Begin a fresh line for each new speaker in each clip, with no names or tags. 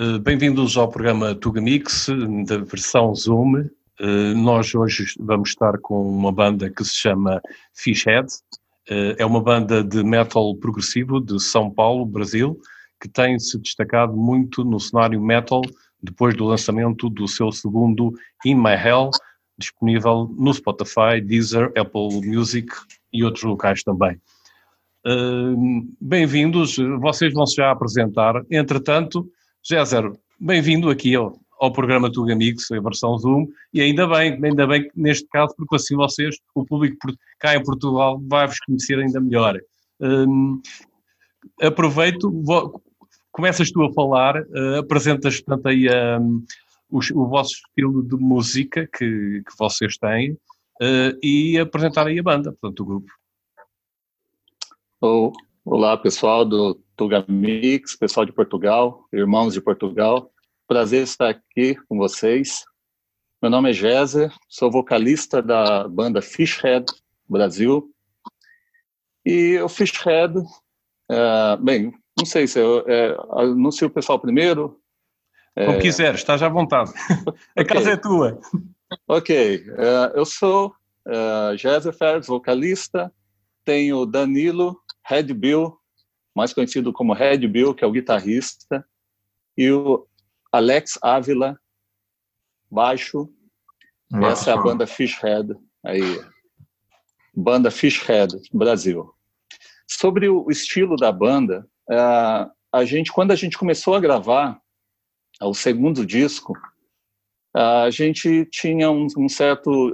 Eh, bem-vindos ao programa Tuga Mix, da versão Zoom. Eh, nós hoje vamos estar com uma banda que se chama Fishhead. Eh, é uma banda de metal progressivo de São Paulo, Brasil, que tem se destacado muito no cenário metal depois do lançamento do seu segundo In My Hell, disponível no Spotify, Deezer, Apple Music e outros locais também. Bem-vindos, vocês vão se já apresentar. Entretanto, Géser, bem-vindo aqui ao, ao programa Tuga Amigos, a versão Zoom, e ainda bem, ainda bem que neste caso, porque assim vocês, o público cá em Portugal, vai-vos conhecer ainda melhor. Um, aproveito, vou, começas tu a falar, uh, apresentas portanto aí um, o, o, vosso estilo de música que, que vocês têm uh, e apresentar aí a banda, portanto o grupo.
Oh, olá pessoal do Tuga Mix, pessoal de Portugal, irmãos de Portugal. Prazer estar aqui com vocês. Meu nome é Géser, sou vocalista da banda Fishhead Brasil. E o Fishhead, é, bem, não sei se eu é, anuncio o pessoal primeiro.
Como é... quiser, estás à vontade. A okay. casa é tua.
Ok, é, eu sou uh, Géser Ferres, vocalista. Tenho Danilo Red Bill mais conhecido como Red Bill, que é o guitarrista, e o Alex Ávila, baixo. Nossa. Essa é a banda Fishhead, aí. Banda Fishhead, Brasil. Sobre o estilo da banda, a gente, quando a gente começou a gravar o segundo disco, a gente tinha um, um certo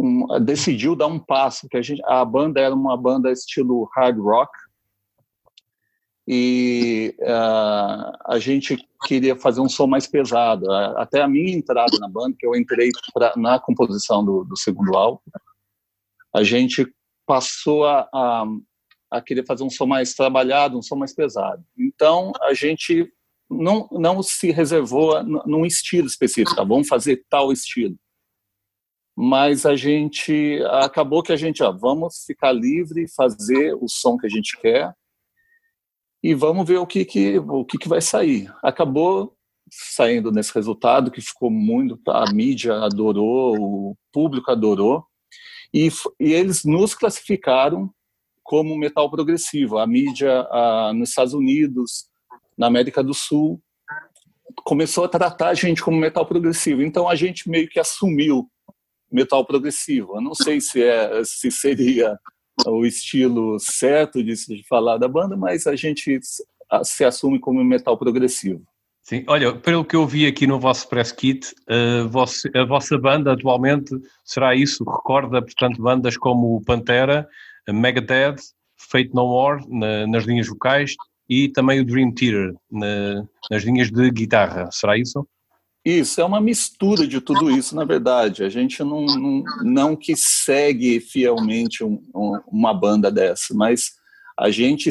um, decidiu dar um passo, que a, gente, a banda era uma banda estilo hard rock, e uh, a gente queria fazer um som mais pesado. Até a minha entrada na banda, que eu entrei pra, na composição do, do, segundo álbum, a gente passou a, a, a, querer fazer um som mais trabalhado, um som mais pesado. Então, a gente não, não se reservou num estilo específico, tá? vamos fazer tal estilo mas a gente acabou que a gente, ó, vamos ficar livre, fazer o som que a gente quer e vamos ver o que que o que que vai sair. Acabou saindo nesse resultado que ficou muito, a mídia adorou, o público adorou e, e eles nos classificaram como metal progressivo. A mídia a, nos Estados Unidos, na América do Sul, começou a tratar a gente como metal progressivo. Então a gente meio que assumiu metal progressivo. Eu não sei se, é, se seria o estilo certo de se falar da banda, mas a gente se assume como metal progressivo.
Sim, olha, pelo que eu vi aqui no vosso press kit, a, a vossa banda atualmente será isso, recorda, portanto, bandas como Pantera, Megadeth, Fate No More na, nas linhas vocais e também o Dream Theater na, nas linhas de guitarra, será isso?
Isso, é uma mistura de tudo isso, na verdade. A gente não, não, não que segue fielmente um, um, uma banda dessa, mas a gente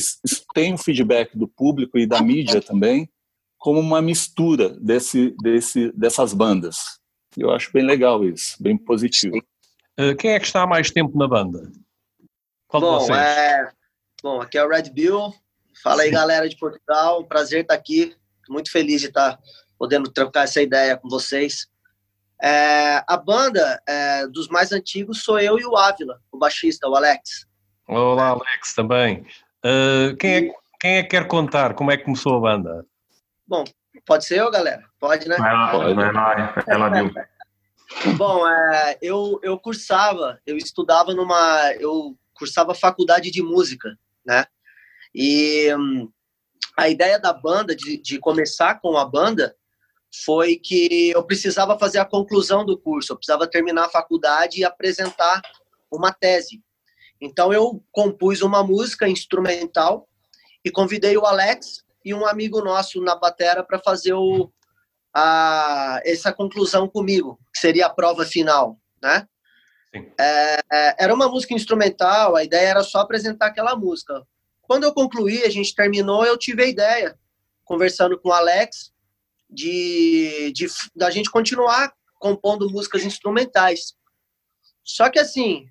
tem o feedback do público e da mídia também como uma mistura desse, desse, dessas bandas. Eu acho bem legal isso, bem positivo.
Uh, quem é que está há mais tempo na banda?
Qual bom, é... bom, aqui é o Red Bill. Fala aí, galera de Portugal. Prazer estar aqui. Muito feliz de estar podendo trocar essa ideia com vocês. É, a banda é, dos mais antigos sou eu e o Ávila, o baixista, o Alex.
Olá, Alex, também. Uh, quem, é, quem é que quer contar como é que começou a banda?
Bom, pode ser eu, galera? Pode, né?
Vai lá,
pode.
vai lá, ela viu.
Bom, é, eu, eu cursava, eu estudava numa. Eu cursava faculdade de música, né? E hum, a ideia da banda, de, de começar com a banda, foi que eu precisava fazer a conclusão do curso, eu precisava terminar a faculdade e apresentar uma tese. Então eu compus uma música instrumental e convidei o Alex e um amigo nosso na batera para fazer o, a, essa conclusão comigo, que seria a prova final, né? É, é, era uma música instrumental, a ideia era só apresentar aquela música. Quando eu concluí, a gente terminou, eu tive a ideia, conversando com o Alex, de, de da gente continuar compondo músicas instrumentais. Só que assim,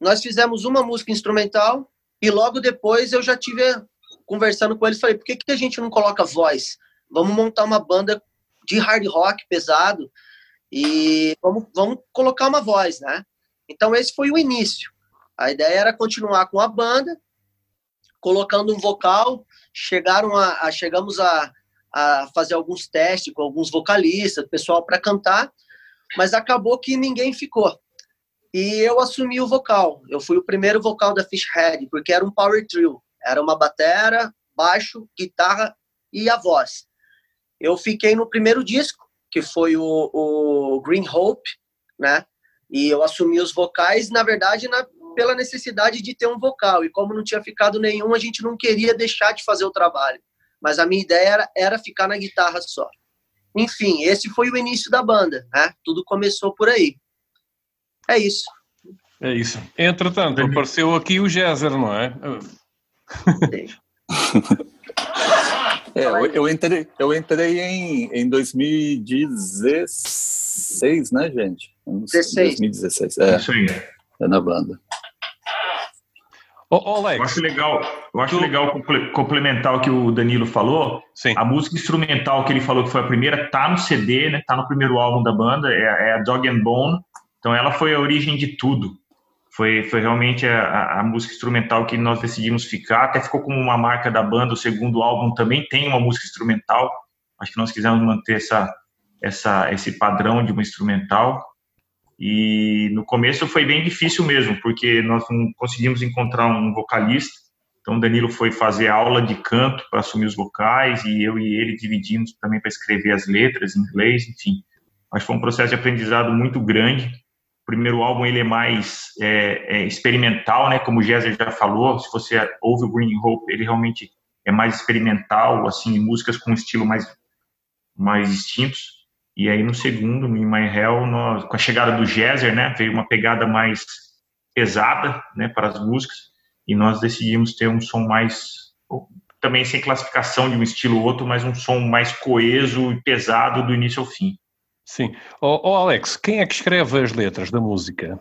nós fizemos uma música instrumental e logo depois eu já tive conversando com eles, falei, por que, que a gente não coloca voz? Vamos montar uma banda de hard rock pesado e vamos, vamos colocar uma voz, né? Então esse foi o início. A ideia era continuar com a banda, colocando um vocal. Chegaram a, a chegamos a, a fazer alguns testes com alguns vocalistas, pessoal para cantar, mas acabou que ninguém ficou. E eu assumi o vocal. Eu fui o primeiro vocal da Fishhead, porque era um power trio. Era uma batera, baixo, guitarra e a voz. Eu fiquei no primeiro disco, que foi o, o Green Hope, né? E eu assumi os vocais, na verdade, na, pela necessidade de ter um vocal. E como não tinha ficado nenhum, a gente não queria deixar de fazer o trabalho. Mas a minha ideia era, era ficar na guitarra só. Enfim, esse foi o início da banda, né? Tudo começou por aí. É isso.
É isso. Entretanto, apareceu aqui o Gézer, não é?
é, eu, eu, entrei, eu entrei em, em 2016, né, gente?
16.
2016, é. Isso aí. É na banda.
Ô, Alex, eu acho legal, eu acho tu... legal complementar o que o Danilo falou. Sim. A música instrumental que ele falou que foi a primeira tá no CD, né? Tá no primeiro álbum da banda, é, é a Dog and Bone. Então ela foi a origem de tudo. Foi, foi realmente a, a, música instrumental que nós decidimos ficar. Até ficou como uma marca da banda. O segundo álbum também tem uma música instrumental. Acho que nós quisemos manter essa, essa, esse padrão de uma instrumental. E no começo foi bem difícil mesmo, porque nós não conseguimos encontrar um vocalista. Então Danilo foi fazer aula de canto para assumir os vocais e eu e ele dividimos também para escrever as letras em inglês, enfim. Que foi um processo de aprendizado muito grande. O primeiro álbum ele é mais é, é experimental, né? Como o já falou, se você ouve o Green Hope, ele realmente é mais experimental, assim, músicas com um estilo mais mais distintos. E aí no segundo, no In My Hell, nós, com a chegada do Jezer, né, veio uma pegada mais pesada, né, para as músicas, e nós decidimos ter um som mais também sem classificação de um estilo ou outro, mas um som mais coeso e pesado do início ao fim.
Sim. Ô, Alex, quem é que escreve as letras da música?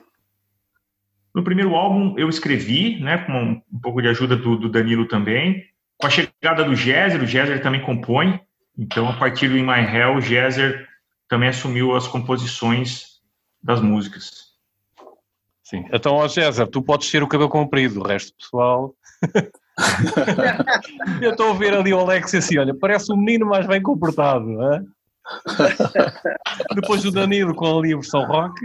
No primeiro álbum eu escrevi, né, com um, um pouco de ajuda do, do, Danilo também. Com a chegada do Jezer, o Jezer também compõe. Então, a partir do In My Hell, o Jezer também assumiu as composições das músicas.
Sim. Então, ó César, tu podes ter o cabelo comprido, o resto pessoal. Eu estou a ver ali o Alex assim, olha, parece um menino mais bem comportado, não é? Depois o Danilo com ali a versão rock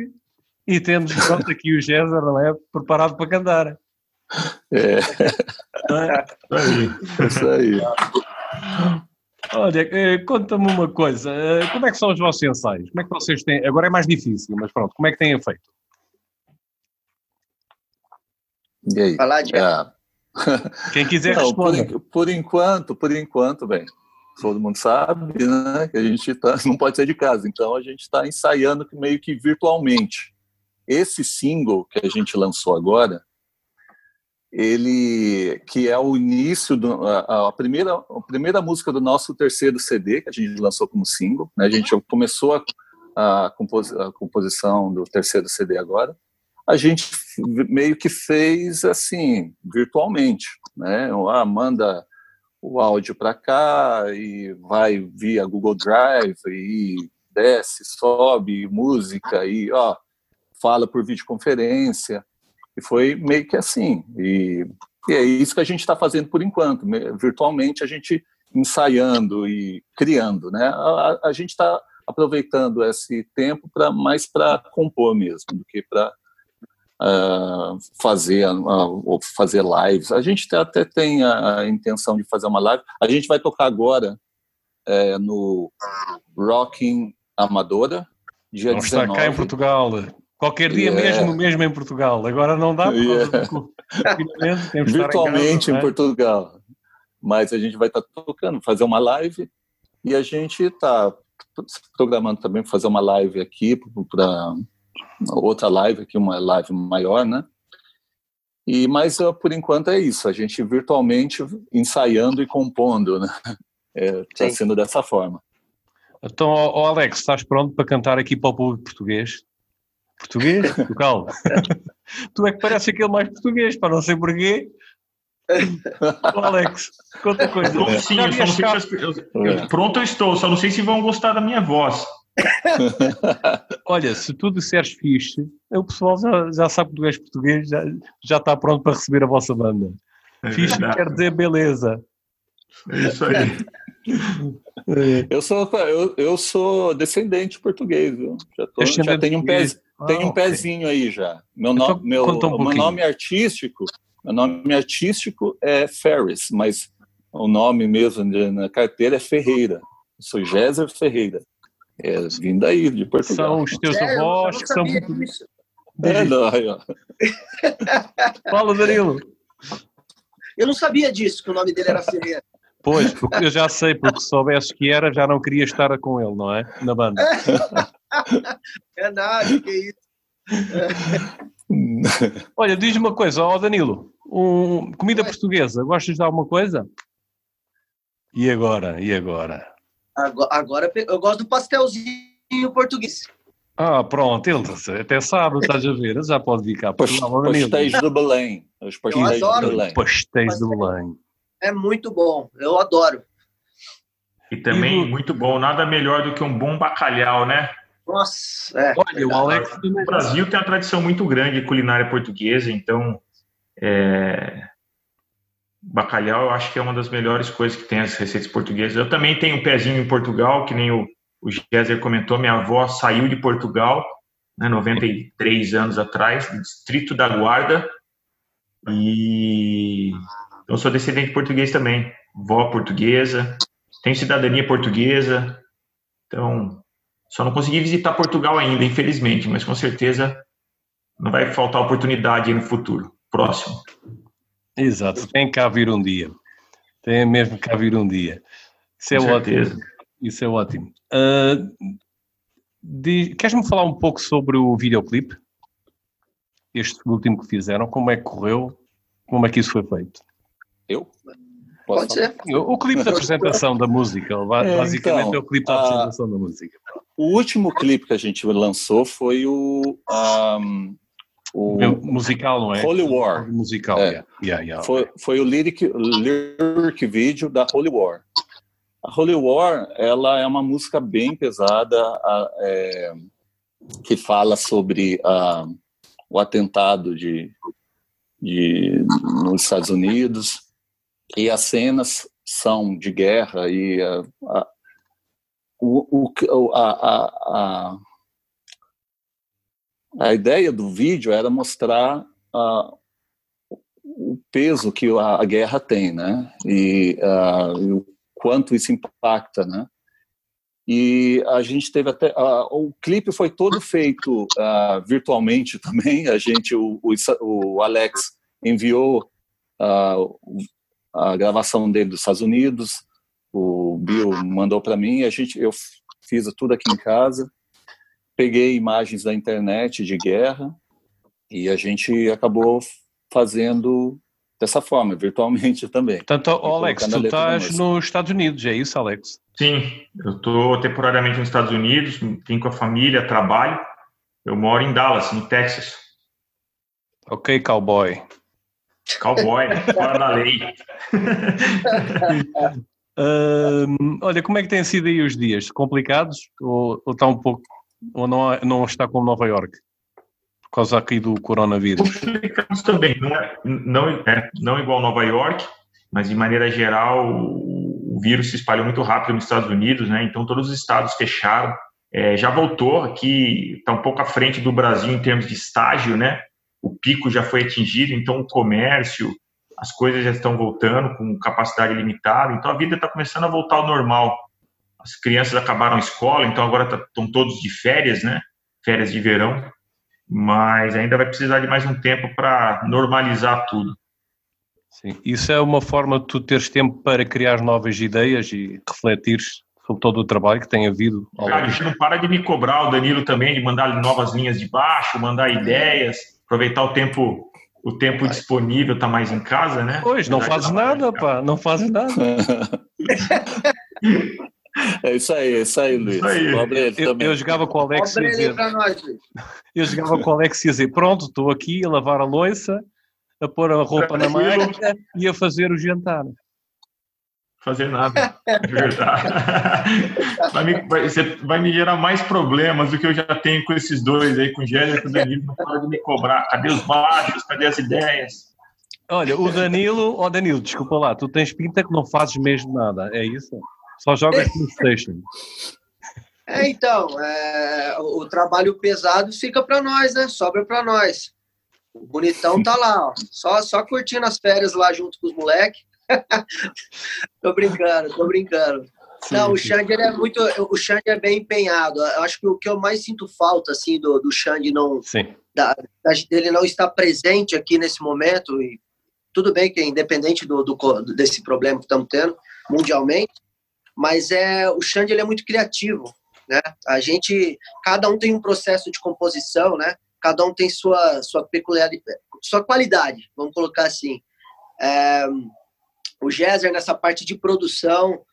e temos pronto aqui o César, não é? Preparado para cantar.
É. é? Isso aí.
Olha, eh, conta-me uma coisa, eh, como é que são os vossos ensaios? Como é que vocês têm? Agora é mais difícil, mas pronto, como é que têm feito?
E aí? Falar de... É.
Quem quiser Não, responder.
Por, por, enquanto, por enquanto, bem, todo mundo sabe, né, que a gente tá, não pode sair de casa, então a gente está ensaiando meio que virtualmente. Esse single que a gente lançou agora, ele que é o início do, a, a, primeira a primeira música do nosso terceiro CD que a gente lançou como single né? a gente começou a, a, compos, a, composição do terceiro CD agora. A gente meio que fez assim virtualmente né? Ah, manda o áudio para cá e vai via Google Drive e desce sobe música e ó fala por videoconferência e foi meio que assim. E, e é isso que a gente está fazendo por enquanto, virtualmente a gente ensaiando e criando, né? A, a gente está aproveitando esse tempo para mais para compor mesmo do que para uh, fazer uh, fazer lives. A gente até tem a, a, intenção de fazer uma live. A gente vai tocar agora é, no Rocking Amadora, dia Vamos 19.
Estar cá em Portugal. Qualquer dia yeah. mesmo, mesmo em Portugal. Agora não dá yeah.
Virtualmente em, casa, em é? Portugal. Mas a gente vai estar tá tocando, fazer uma live e a gente está programando também fazer uma live aqui para outra live aqui, uma live maior, né? E mas por enquanto é isso, a gente virtualmente ensaiando e compondo, né? Está é, sendo dessa forma.
Então, oh Alex, estás pronto para cantar aqui para o público português? Português? Calma. tu é que parece aquele mais português, para não sei porquê. Alex, conta coisa.
Pronto, sim, eu só não sei se, eu, eu, pronto eu estou, só não sei se vão gostar da minha voz.
Olha, se tu disseres fixe, o pessoal já, já sabe que tu és português, já, já está pronto para receber a vossa banda. É fixe quer dizer beleza.
É isso aí.
eu, sou, eu, eu sou descendente português, viu? Já, tô, já tenho, um, pé, ah, tenho um pezinho aí já. Meu, no, meu, um meu nome artístico meu nome artístico é Ferris, mas o nome mesmo na carteira é Ferreira. Eu sou Géser Ferreira. É, vim daí, de Portugal.
São os teus é, avós que são muito.
É, não,
Fala, Danilo.
Eu não sabia disso, que o nome dele era Ferreira.
Pois, porque eu já sei, porque se soubesse que era, já não queria estar com ele, não é? Na banda.
É nada, que isso.
Olha, diz uma coisa, ó Danilo, um, comida portuguesa, gostas de alguma coisa? E agora? E agora?
Agora, agora eu gosto do pastelzinho português.
Ah, pronto, ele até sabe, estás a ver, já pode vir cá.
Pastéis de Belém. Os pastéis
de
Belém.
Pastéis de Belém.
É muito bom, eu adoro.
E também e muito bom, nada melhor do que um bom bacalhau, né?
Nossa, é.
Olha, o Alex.
O Brasil tem uma tradição muito grande de culinária portuguesa, então. É... Bacalhau, eu acho que é uma das melhores coisas que tem as receitas portuguesas. Eu também tenho um pezinho em Portugal, que nem o, o Géser comentou. Minha avó saiu de Portugal, né, 93 anos atrás, do Distrito da Guarda. E eu sou descendente português também. Vó portuguesa, tenho cidadania portuguesa. Então, só não consegui visitar Portugal ainda, infelizmente, mas com certeza não vai faltar oportunidade no futuro próximo.
Exato, tem cá vir um dia. Tem mesmo cá vir um dia. Isso é com ótimo. Certeza. Isso é ótimo. Uh, Queres-me falar um pouco sobre o videoclipe? Este último que fizeram, como é que correu? Como é que isso foi feito?
Pode ser.
O, o clipe da apresentação da música, é, basicamente então, é o clipe da apresentação a... da música.
O último clipe que a gente lançou foi o. Um, o
musical, não é?
Holy War.
Musical, é. yeah. Yeah, yeah.
Foi, foi o lyric, lyric video da Holy War. A Holy War, ela é uma música bem pesada, é, que fala sobre o atentado de, de, nos Estados Unidos, e as cenas são de guerra e a, a, o, o, a, a, a, ideia do vídeo era mostrar o peso que a, a, guerra tem, né? E, e, o quanto isso impacta, né? E a gente teve até o clipe foi todo feito virtualmente também. A gente, o, o Alex enviou a gravação dele dos Estados Unidos, o Bill mandou para mim, a gente, eu fiz tudo aqui em casa, peguei imagens da internet de guerra e a gente acabou fazendo dessa forma, virtualmente também.
Portanto, Alex, tu estás nos Estados Unidos, é isso, Alex?
Sim, eu estou temporariamente nos Estados Unidos, vim com a família, trabalho. Eu moro em Dallas, no Texas.
Ok, cowboy.
Cowboy, fora da lei.
uh, olha, como é que têm sido aí os dias? Complicados? Ou, ou está um pouco. Ou não, não está como Nova York? Por causa aqui do coronavírus?
Complicados também. Não, é, não, é, não igual Nova York, mas de maneira geral, o, o vírus se espalhou muito rápido nos Estados Unidos, né? Então todos os estados fecharam. É, já voltou aqui, está um pouco à frente do Brasil em termos de estágio, né? O pico já foi atingido, então o comércio, as coisas já estão voltando com capacidade limitada, então a vida está começando a voltar ao normal. As crianças acabaram a escola, então agora estão tá, todos de férias, né? Férias de verão, mas ainda vai precisar de mais um tempo para normalizar tudo.
Sim, isso é uma forma de tu teres tempo para criar novas ideias e refletir sobre todo o trabalho que tem havido.
Cara, a gente não para de me cobrar, o Danilo também, de mandar novas linhas de baixo, mandar ideias aproveitar o tempo o tempo disponível tá mais em casa, né?
Pois, não fazes tá nada, pá, não fazes nada.
É isso aí, é isso aí, Luiz. Isso aí.
Eu, eu, jogava com o Alex e dizer, eu jogava com o Alex e dizer, pronto, estou aqui a lavar a louça a pôr a roupa na máquina e a fazer o jantar.
Fazer nada, de verdade. Vai me, vai, você vai me gerar mais problemas do que eu já tenho com esses dois aí, com o Gélio e com o Danilo, não pode me cobrar. Cadê os baixos? Cadê as ideias?
Olha, o Danilo, ó oh Danilo, desculpa lá, tu tens pinta que não fazes mesmo nada, é isso? Só jogas PlayStation.
É, então, é, o trabalho pesado fica para nós, né? Sobra para nós. O bonitão tá lá, ó, só, só curtindo as férias lá junto com os moleques. tô brincando, tô brincando. Sim, não, o Xande é muito. O Xande é bem empenhado. Eu acho que o que eu mais sinto falta, assim, do, do Xande não. Da, dele não estar presente aqui nesse momento. E tudo bem que é independente do, do desse problema que estamos tendo mundialmente, mas é o Xande ele é muito criativo, né? A gente, cada um tem um processo de composição, né? Cada um tem sua sua peculiaridade, sua qualidade, vamos colocar assim. É, o Géser nessa parte de produção,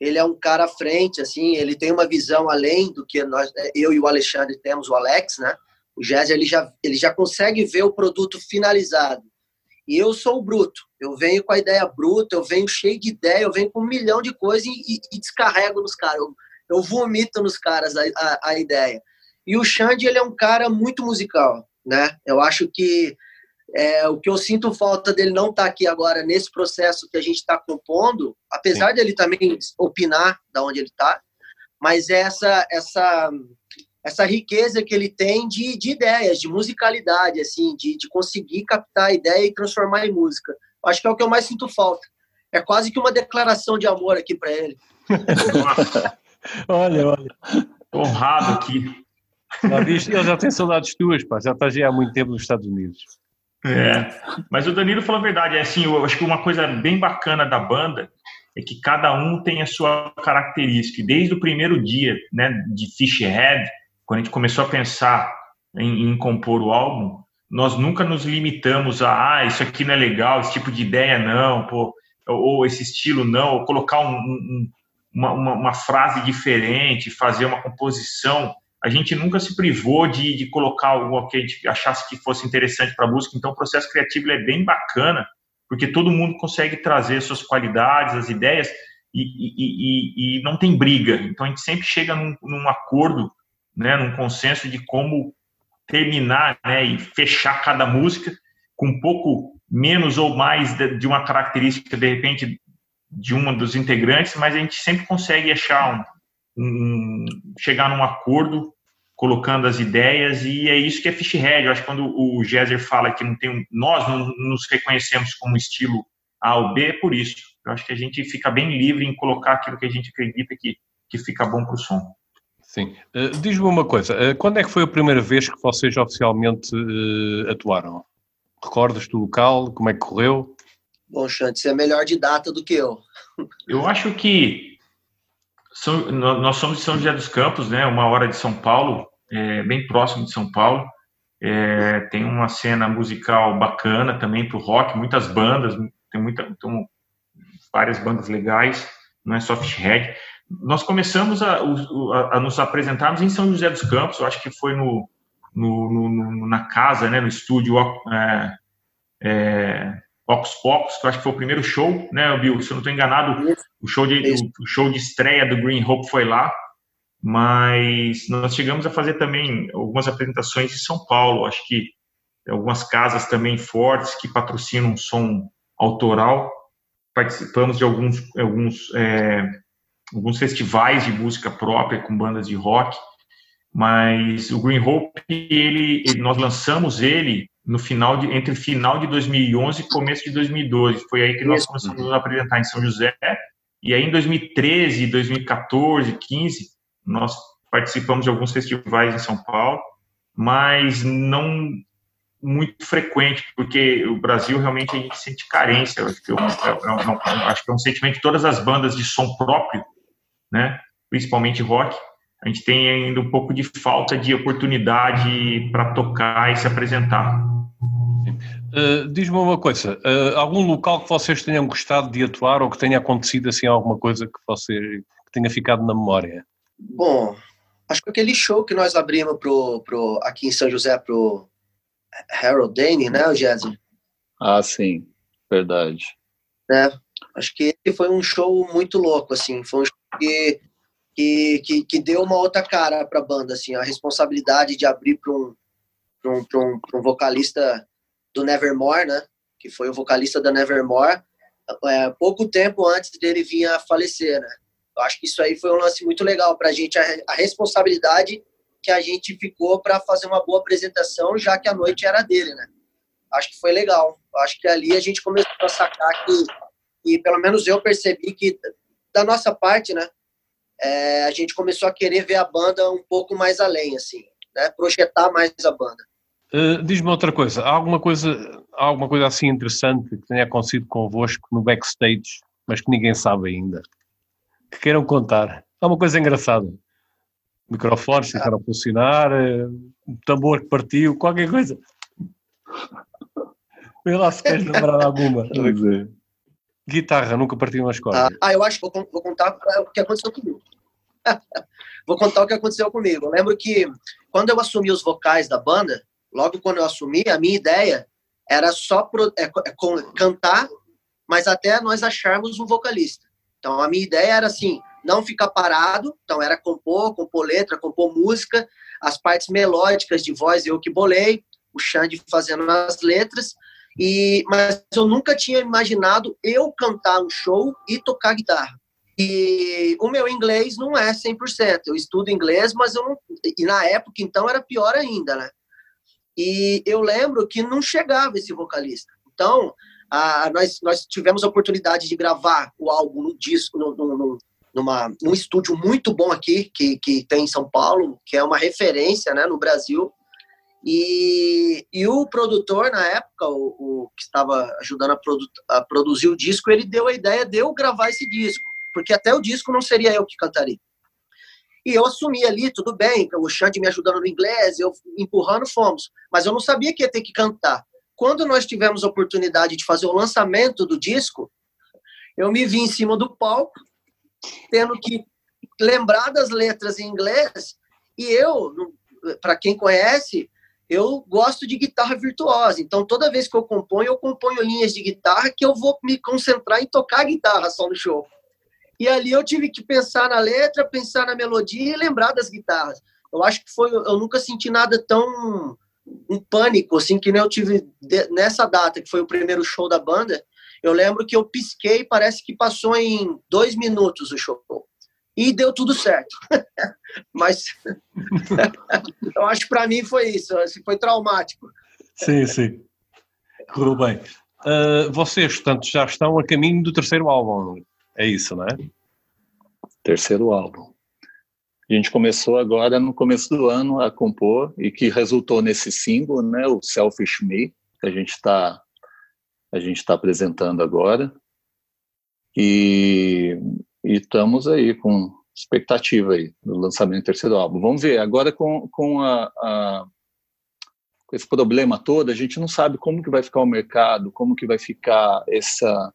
ele é um cara à frente, assim, ele tem uma visão além do que nós, eu e o Alexandre temos, o Alex, né? O Géser ele já ele já consegue ver o produto finalizado. E eu sou o bruto. Eu venho com a ideia bruta, eu venho cheio de ideia, eu venho com um milhão de coisas e, e descarrego nos caras. Eu, eu, vomito nos caras a, a, a, ideia. E o Xande, ele é um cara muito musical, né? Eu acho que é, o que eu sinto falta dele não estar tá aqui agora nesse processo que a gente está compondo, apesar Sim. dele também opinar da onde ele está, mas essa essa essa riqueza que ele tem de, de ideias, de musicalidade, assim, de, de conseguir captar a ideia e transformar em música. Acho que é o que eu mais sinto falta. É quase que uma declaração de amor aqui para ele.
olha, olha.
Honrado aqui.
Já viste? Eu já tenho saudades tuas, pá. Já estás há muito tempo nos Estados Unidos.
É, mas o Danilo falou a verdade. É assim, eu acho que uma coisa bem bacana da banda é que cada um tem a sua característica. Desde o primeiro dia, né, de Fishhead, quando a gente começou a pensar em, em, compor o álbum, nós nunca nos limitamos a, ah, isso aqui não é legal, esse tipo de ideia não, pô, ou esse estilo não, ou colocar um, um, uma, uma, uma, frase diferente, fazer uma composição. A gente nunca se privou de, de colocar algo que a gente achasse que fosse interessante para a música, então o processo criativo é bem bacana, porque todo mundo consegue trazer suas qualidades, as ideias, e, e, e, e não tem briga. Então a gente sempre chega num, num acordo né, num consenso de como terminar né, e fechar cada música com um pouco menos ou mais de, de uma característica, de repente, de um dos integrantes, mas a gente sempre consegue achar um, um chegar num acordo colocando as ideias e é isso que é Fishhead. Eu acho que quando o Géser fala que não tem, nós não nos reconhecemos como estilo A ou B, é por isso. Eu acho que a gente fica bem livre em colocar aquilo que a gente acredita que, que fica bom para o som.
Sim. Uh, Diz-me uma coisa, uh, quando é que foi a primeira vez que vocês oficialmente uh, atuaram? Recordas-te do local? Como é que correu?
Bom, Xante, você é melhor de data do que eu.
Eu acho que são, nós somos de São José dos Campos, né? Uma hora de São Paulo, é, bem próximo de São Paulo. É, tem uma cena musical bacana também para o rock, muitas bandas, tem muita, tem várias bandas legais, não é só Fishhead nós começamos a, a, a, nos apresentarmos em São José dos Campos, eu acho que foi no, no, no na casa, né, no estúdio é, é, Ocus Pocus, que eu acho que foi o primeiro show, né, Bill? Se eu não estou enganado, o show, de, o, o, show de estreia do Green Hope foi lá, mas nós chegamos a fazer também algumas apresentações em São Paulo, acho que algumas casas também fortes que patrocinam som autoral, participamos de alguns, alguns é, alguns festivais de música própria com bandas de rock, mas o Green Hope, ele, ele, nós lançamos ele no final de, entre final de 2011 e começo de 2012. Foi aí que nós começamos a apresentar em São José. E aí em 2013, 2014, 15, nós participamos de alguns festivais em São Paulo, mas não muito frequente, porque o Brasil realmente a gente sente carência. Acho que, eu, eu, eu, acho que é um sentimento de todas as bandas de som próprio né? principalmente rock, a gente tem ainda um pouco de falta de oportunidade para tocar e se apresentar.
Uh, Diz-me uma coisa, uh, algum local que vocês tenham gostado de atuar ou que tenha acontecido assim alguma coisa que você que tenha ficado na memória?
Bom, acho que aquele show que nós abrimos pro, pro, aqui em São José pro Harold Dane, né, Jesse?
Ah, sim, verdade.
Né? Acho que esse foi um show muito louco, assim, foi um show que, que, que, que deu uma outra cara para a banda, assim, a responsabilidade de abrir para um, um, um, um vocalista do Nevermore, né? Que foi o vocalista da Nevermore, é, pouco tempo antes dele vir a falecer, né? Eu acho que isso aí foi um lance muito legal para a gente, a responsabilidade que a gente ficou para fazer uma boa apresentação, já que a noite era dele, né? Acho que foi legal. Acho que ali a gente começou a sacar que, e pelo menos eu percebi que da nossa parte, né? É, a gente começou a querer ver a banda um pouco mais além, assim, né? Projetar mais a banda.
Uh, Diz-me outra coisa, há alguma coisa, há alguma coisa assim interessante que tenha acontecido convosco no backstage, mas que ninguém sabe ainda? Que queiram contar? Há uma coisa engraçada. Microfones ficaram a funcionar, uh, um tambor que partiu, qualquer coisa. Vê lá se queres lembrar alguma. Guitarra, nunca partiu nas cordas.
Ah, eu acho que vou, vou contar o que aconteceu comigo. vou contar o que aconteceu comigo. Eu lembro que quando eu assumi os vocais da banda, logo quando eu assumi, a minha ideia era só pro, é, é, cantar, mas até nós acharmos um vocalista. Então a minha ideia era assim, não ficar parado, então era compor, compor letra, compor música, as partes melódicas de voz eu que bolei, o Xande fazendo as letras, e mas eu nunca tinha imaginado eu cantar um show e tocar guitarra. E o meu inglês não é 100%. Eu estudo inglês, mas eu não, e na época então era pior ainda, né? E eu lembro que não chegava esse vocalista. Então, a, nós, nós tivemos a oportunidade de gravar o álbum no disco, no, no, numa, num estúdio muito bom aqui, que, que tem em São Paulo, que é uma referência né, no Brasil. E, e o produtor, na época, o, o que estava ajudando a, produ a produzir o disco, ele deu a ideia de eu gravar esse disco, porque até o disco não seria eu que cantaria. E eu assumi ali, tudo bem, o Xande me ajudando no inglês, eu empurrando, fomos. Mas eu não sabia que ia ter que cantar. Quando nós tivemos a oportunidade de fazer o lançamento do disco, eu me vi em cima do palco, tendo que lembrar das letras em inglês, e eu, para quem conhece, eu gosto de guitarra virtuosa. Então, toda vez que eu componho, eu componho linhas de guitarra que eu vou me concentrar em tocar guitarra só no show. E ali eu tive que pensar na letra, pensar na melodia e lembrar das guitarras. Eu acho que foi, eu nunca senti nada tão um pânico assim que nem eu tive nessa data que foi o primeiro show da banda. Eu lembro que eu pisquei, parece que passou em dois minutos o show e deu tudo certo. Mas eu acho que para mim foi isso, assim, foi traumático.
Sim, sim. Correu bem. Uh, vocês, portanto, já estão a caminho do terceiro álbum. É isso, né?
Terceiro álbum. A gente começou agora no começo do ano a compor e que resultou nesse single, né, o Selfish Me, que a gente está a gente está apresentando agora. E, estamos aí com expectativa aí do lançamento do terceiro álbum. Vamos ver, agora com, com, a, a, com esse problema todo, a gente não sabe como que vai ficar o mercado, como que vai ficar essa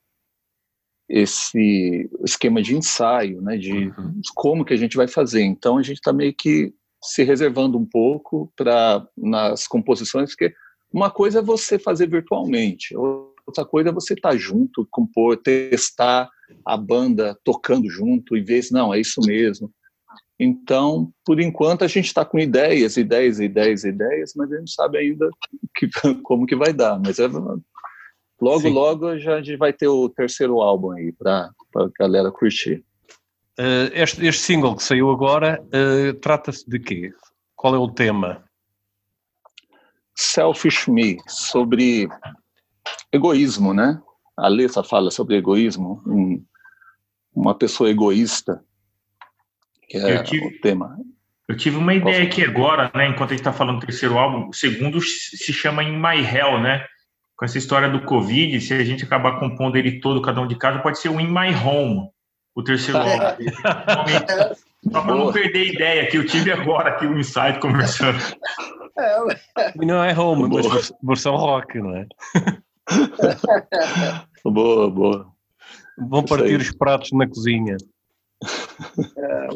esse esquema de ensaio, né, de uhum. como que a gente vai fazer. Então a gente está meio que se reservando um pouco para nas composições, porque uma coisa é você fazer virtualmente, outra coisa é você estar tá junto, compor, testar a banda tocando junto e ver se não é isso mesmo. Então, por enquanto a gente está com ideias, ideias, ideias, ideias, mas a gente sabe ainda que, como que vai dar. Mas é Logo, Sim. logo já a gente vai ter o terceiro álbum aí para a galera curtir.
Uh, este, este, single que saiu agora uh, trata-se de quê? Qual é o tema?
Selfish Me, sobre egoísmo, né? A letra fala sobre egoísmo, um, uma pessoa egoísta, que é tive, o tema.
Eu tive uma ideia aqui agora, né? Enquanto a gente está falando do terceiro álbum, o segundo se chama In My Hell, né? Com essa história do Covid, se a gente acabar compondo ele todo, cada um de casa, pode ser o In My Home, o terceiro álbum. Só para não perder a ideia que eu tive agora aqui o Insight conversando.
Não é home, mas versão rock, não é?
boa, boa.
Vão partir os pratos na cozinha. É.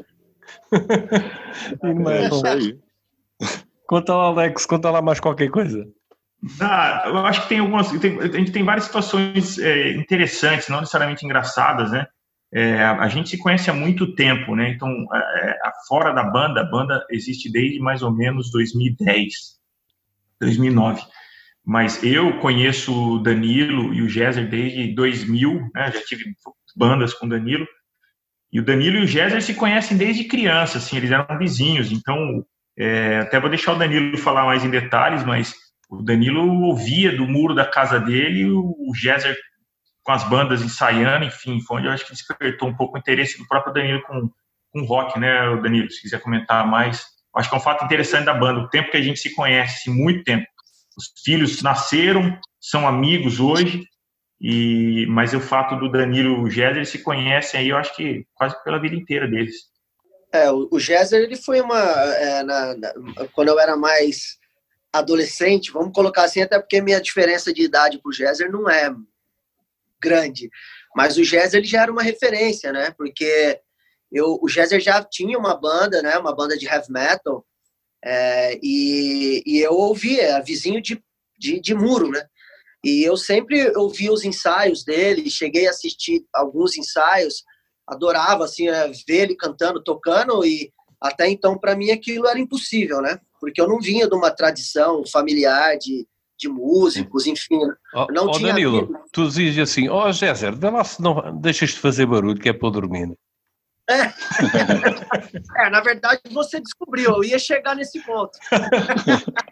In My Home. Conta lá, Alex, conta lá mais qualquer coisa.
Ah, eu acho que tem algumas. Tem, a gente tem várias situações é, interessantes, não necessariamente engraçadas, né? É, a gente se conhece há muito tempo, né? Então, é, fora da banda, a banda existe desde mais ou menos 2010, 2009. Mas eu conheço o Danilo e o Géser desde 2000, né? Já tive bandas com o Danilo. E o Danilo e o Géser se conhecem desde criança, assim, eles eram vizinhos. Então, é, até vou deixar o Danilo falar mais em detalhes, mas o Danilo ouvia do muro da casa dele o Géser com as bandas ensaiando, enfim, foi onde eu acho que despertou um pouco o interesse do próprio Danilo com, com rock, né, Danilo? Se quiser comentar mais. Acho que é um fato interessante da banda, o tempo que a gente se conhece, muito tempo. Os filhos nasceram, são amigos hoje, e mas o fato do Danilo e o Géser se conhecem aí, eu acho que quase pela vida inteira deles.
É, o, Géser, ele foi uma. É, na, na, quando eu era mais adolescente, vamos colocar assim, até porque minha diferença de idade pro Géser não é grande. Mas o Géser ele já era uma referência, né? Porque eu, o Géser já tinha uma banda, né? Uma banda de heavy metal. É, e, e eu ouvia, vizinho de, de, de muro, né? E eu sempre ouvi os ensaios dele, cheguei a assistir alguns ensaios, adorava assim é, ver ele cantando, tocando e até então para mim aquilo era impossível, né? Porque eu não vinha de uma tradição familiar de, de músicos, enfim.
Oh, não oh, tinha Danilo, vida. tu dizias assim, ó oh, Géser, dá lá se não deixas de fazer barulho que é para eu dormir.
É. é, na verdade você descobriu, eu ia chegar nesse ponto.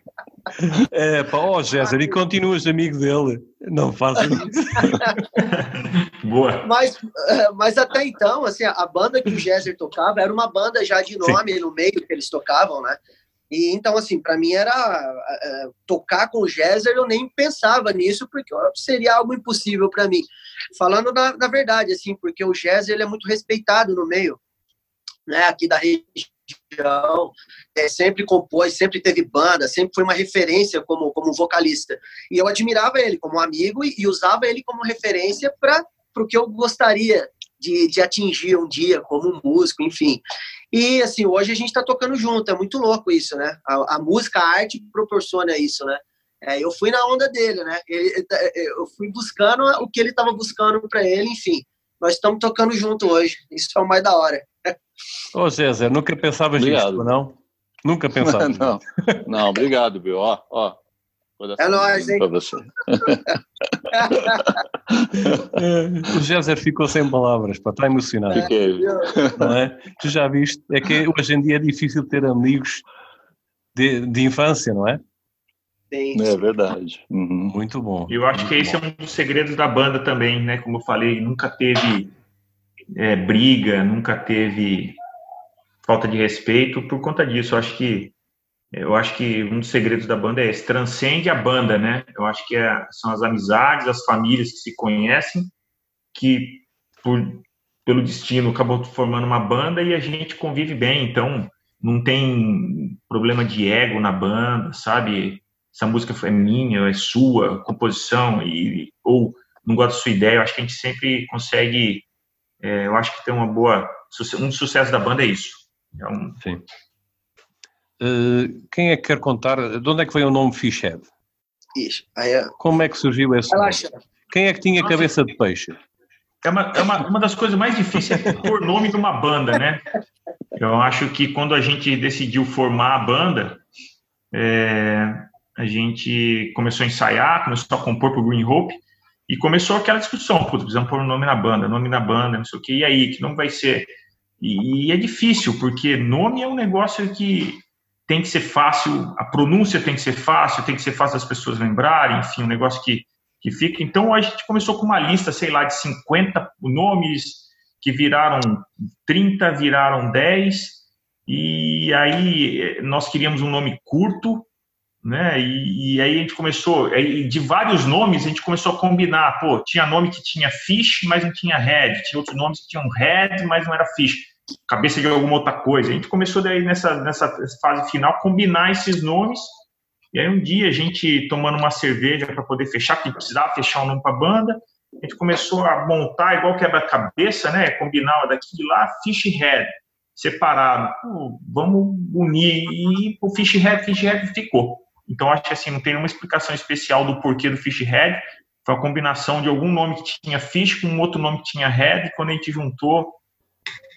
É, pá, ó, oh, Géser, e continuas amigo dele. Não faças isso.
Boa. Mas, mas até então, assim, a banda que o Géser tocava era uma banda já de nome Sim. no meio que eles tocavam, né? E então, assim, para mim era é, tocar com o Géser, eu nem pensava nisso, porque seria algo impossível para mim. Falando na, verdade, assim, porque o Géser ele é muito respeitado no meio, né, aqui da região, é, sempre compôs, sempre teve banda, sempre foi uma referência como, como vocalista. E eu admirava ele como amigo e, e usava ele como referência para o que eu gostaria de, de atingir um dia como músico, enfim. E assim, hoje a gente está tocando junto, é muito louco isso, né? A, a música, a arte proporciona isso, né? É, eu fui na onda dele, né? Ele, eu fui buscando o que ele estava buscando para ele, enfim. Nós estamos tocando junto hoje. Isso é o mais da hora.
Ô, César, nunca pensava nisso, não? Nunca pensava.
não, não, obrigado, Bill. Ó, ó,
é nóis, hein?
o Géser ficou sem palavras, pá, está emocionado.
Fiquei.
Não é? Tu já viste? É que hoje em dia é difícil ter amigos de, de infância, não é?
Sim. É verdade. Uhum.
Muito bom.
Eu acho que esse é um dos segredos da banda também, né? Como eu falei, nunca teve é, briga, nunca teve falta de respeito por conta disso. Eu acho que eu acho que um dos segredos da banda é esse, transcende a banda, né? Eu acho que é, são as amizades, as famílias que se conhecem, que por, pelo destino acabou formando uma banda e a gente convive bem, então não tem problema de ego na banda, sabe? Essa música é minha, é sua, composição, e, ou não gosto da sua ideia, eu acho que a gente sempre consegue, é, eu acho que tem uma boa, um dos sucessos da banda é isso. É um,
Sim. Uh, quem é que quer contar? De onde é que veio o nome Fishhead?
É...
Como é que surgiu esse nome? Quem é que tinha cabeça de peixe?
É uma, é uma, uma das coisas mais difíceis é pôr nome de uma banda, né? Eu acho que quando a gente decidiu formar a banda, é, a gente começou a ensaiar, começou a compor para o Green Hope, e começou aquela discussão, putz, precisamos pôr um nome na banda, nome na banda, não sei o que, e aí, que nome vai ser? E, e é difícil, porque nome é um negócio que tem que ser fácil, a pronúncia tem que ser fácil, tem que ser fácil das pessoas lembrarem, enfim, um negócio que, que fica. Então, a gente começou com uma lista, sei lá, de 50 nomes que viraram 30, viraram 10, e aí nós queríamos um nome curto, né? E, e, aí a gente começou, de vários nomes, a gente começou a combinar. Pô, tinha nome que tinha fish, mas não tinha head, tinha outros nomes que tinham head, mas não era fish cabeça de alguma outra coisa. A gente começou daí nessa, nessa fase final combinar esses nomes. E aí um dia a gente tomando uma cerveja para poder fechar, porque precisava fechar um nome para a banda, a gente começou a montar igual quebra-cabeça, né? Combinar daqui de lá, fish head, separado. Pô, vamos unir e o fish head, fish head ficou. Então, acho que assim, não tem uma explicação especial do porquê do Fish Head. Foi uma combinação de algum nome que tinha Fish com outro nome que tinha Head. Quando a gente juntou,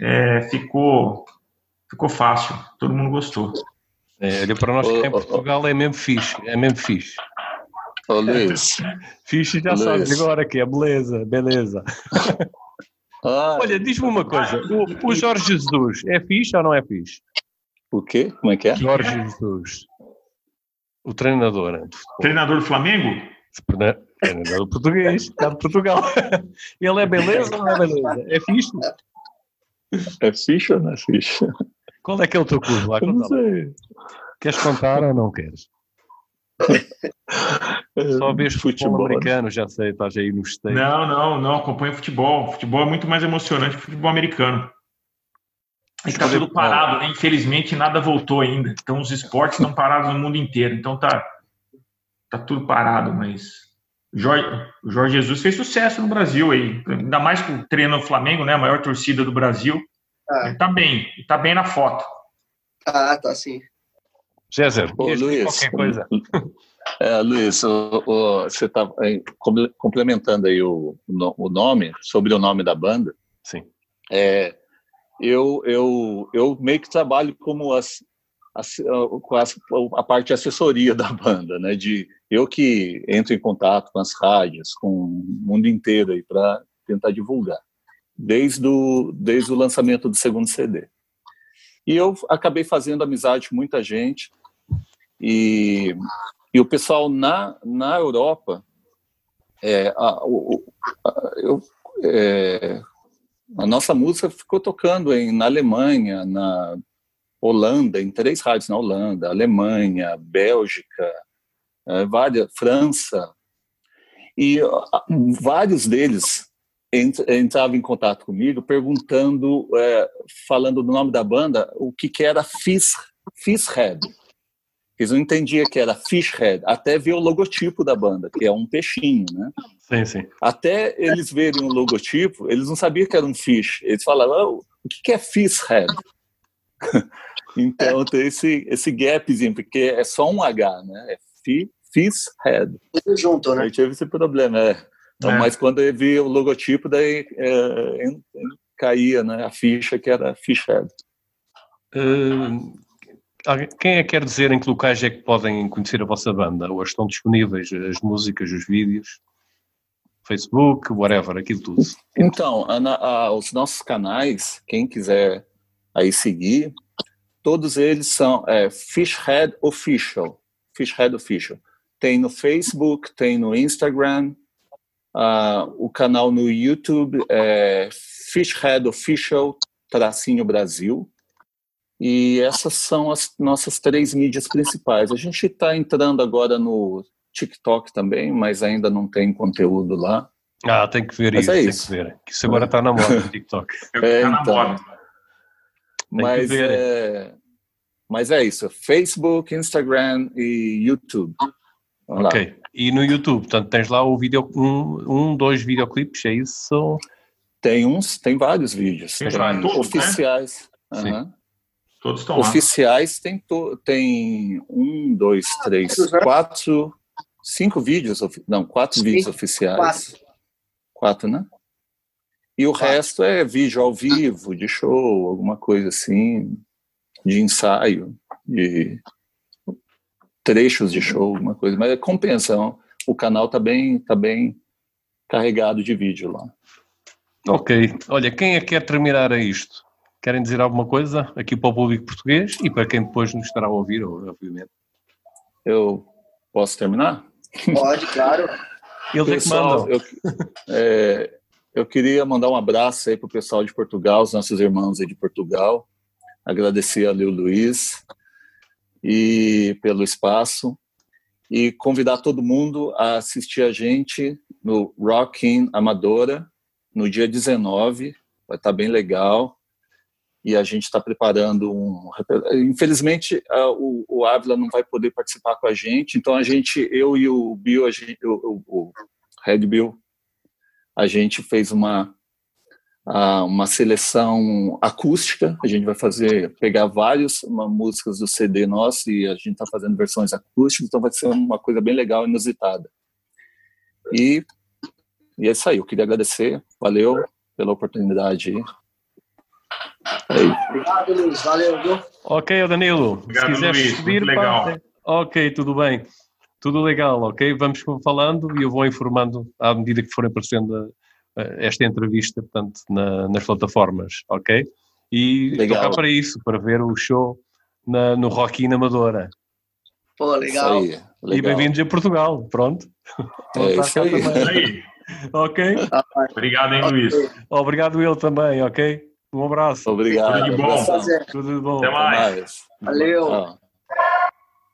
é, ficou, ficou fácil. Todo mundo gostou.
É, para nós que em Portugal é mesmo fixe, é mesmo fixe.
Ô Luiz.
Fixe já sabes agora que é beleza, beleza. Ah, Olha, diz-me uma coisa, o, o, Jorge Jesus é fixe ou não é fixe?
O quê? Como é que é?
Jorge Jesus. O treinador.
Treinador do Flamengo?
Treinador português, está de Portugal. Ele é beleza ou não é beleza? É fixe?
É fixe ou não é fixe?
Qual é que é o teu clube lá? Não sei. Queres contar ou não queres? Só vês futebol, futebol americano, já sei, estás aí nos States.
Não, não, não, acompanho futebol. Futebol é muito mais emocionante que futebol americano. Está tudo parado, né? Infelizmente nada voltou ainda. Então os esportes estão parados no mundo inteiro. Então tá, tá tudo parado, mas Jorge, Jorge Jesus fez sucesso no Brasil aí. Ainda mais com o treino no Flamengo, né? A maior torcida do Brasil. Ah. Ele tá bem, ele tá bem na foto.
Ah, tá sim.
César, Ô, Luiz, qualquer coisa.
É, Luiz, o, o, você está complementando aí o, o nome, sobre o nome da banda.
Sim.
É, eu, eu, eu meio que trabalho como as, as, com as, a parte de assessoria da banda, né? De eu que entro em contato com as rádios, com o mundo inteiro aí para tentar divulgar, desde o, desde o lançamento do segundo CD. E eu acabei fazendo amizade com muita gente e, e o pessoal na, na Europa, é, a, o, a, eu, é, a nossa música ficou tocando em, na Alemanha, na Holanda, em três rádios na Holanda, Alemanha, Bélgica, é, várias, França, e vários deles entravam em contato comigo perguntando, é, falando do nome da banda, o que, que era Fish, Fishhead. Eles não entendiam que era Fishhead, até ver o logotipo da banda, que é um peixinho, né?
Sim, sim.
Até eles verem o logotipo, eles não sabiam que era um fish. Eles falavam, oh, o que é Fishhead? então tem esse, esse gapzinho, porque é só um H, né? É fi, Fishhead.
Tudo junto, né?
Aí tive esse problema, é. Então, é. Mas quando eu vi o logotipo, daí é, caía né, a ficha que era Fishhead.
Uh, quem é que quer dizer em que locais é que podem conhecer a vossa banda? Ou estão disponíveis as músicas, os vídeos? Facebook, whatever, aquilo tudo.
Então, os nossos canais, quem quiser aí seguir, todos eles são é, Fishhead Official. Fishhead Official. Tem no Facebook, tem no Instagram, uh, o canal no YouTube é Fishhead Official tracinho Brasil. E essas são as nossas três mídias principais. A gente está entrando agora no TikTok também, mas ainda não tem conteúdo lá.
Ah, tem que ver mas isso, é isso. tem que ver. Que isso agora está na moda TikTok.
é, tá então. Mas é, mas é isso, Facebook, Instagram e YouTube.
Vamos ok. Lá. E no YouTube, portanto, tens lá o vídeo, um, um, dois videoclipes, é isso?
Tem uns, tem vários vídeos. Tem, tem todos, oficiais. Né? Uhum.
Todos estão
Oficiais lá. tem, to, tem um, dois, três, quatro, cinco vídeos, não, quatro Sim, vídeos oficiais. Quatro. quatro, né? E o resto é vídeo ao vivo, de show, alguma coisa assim, de ensaio, de trechos de show, alguma coisa. Mas é compensa, o canal tá bem, tá bem carregado de vídeo lá.
Ok. Olha, quem é que quer terminar a isto? Querem dizer alguma coisa aqui para o público português e para quem depois nos estará a ouvir, obviamente?
Eu posso terminar?
Pode, claro.
Eles pessoal,
é que mandam. Eu, é, eu queria mandar um abraço aí para o pessoal de Portugal, os nossos irmãos aí de Portugal. Agradecer a Leo Luiz e pelo espaço e convidar todo mundo a assistir a gente no Rock in Amadora no dia 19, vai estar bem legal e a gente está preparando um. Infelizmente, o, o Ávila não vai poder participar com a gente, então a gente, eu e o Bill, gente, o, o, o Red Bill, a gente fez uma uma seleção acústica. A gente vai fazer, pegar várias músicas do CD nosso e a gente está fazendo versões acústicas, então vai ser uma coisa bem legal, inusitada. E, e é isso aí, eu queria agradecer, valeu pela oportunidade.
É Obrigado, Luiz, valeu, viu?
Ok, Danilo, Obrigado, se quiser Luiz, subir, legal. Ok, tudo bem. Tudo legal, ok? Vamos falando e eu vou informando à medida que for aparecendo eh, esta entrevista, portanto, na, nas plataformas, ok? E legal. tocar para isso, para ver o show na, no Rock na Amadora.
Pô, legal. Aí,
legal. E bem-vindos a Portugal, pronto.
É isso aí.
ok?
Obrigado, hein, Luiz.
Obrigado eu também, ok? Um abraço.
Obrigado.
Tudo de bom.
Tudo de bom.
Até mais.
Valeu.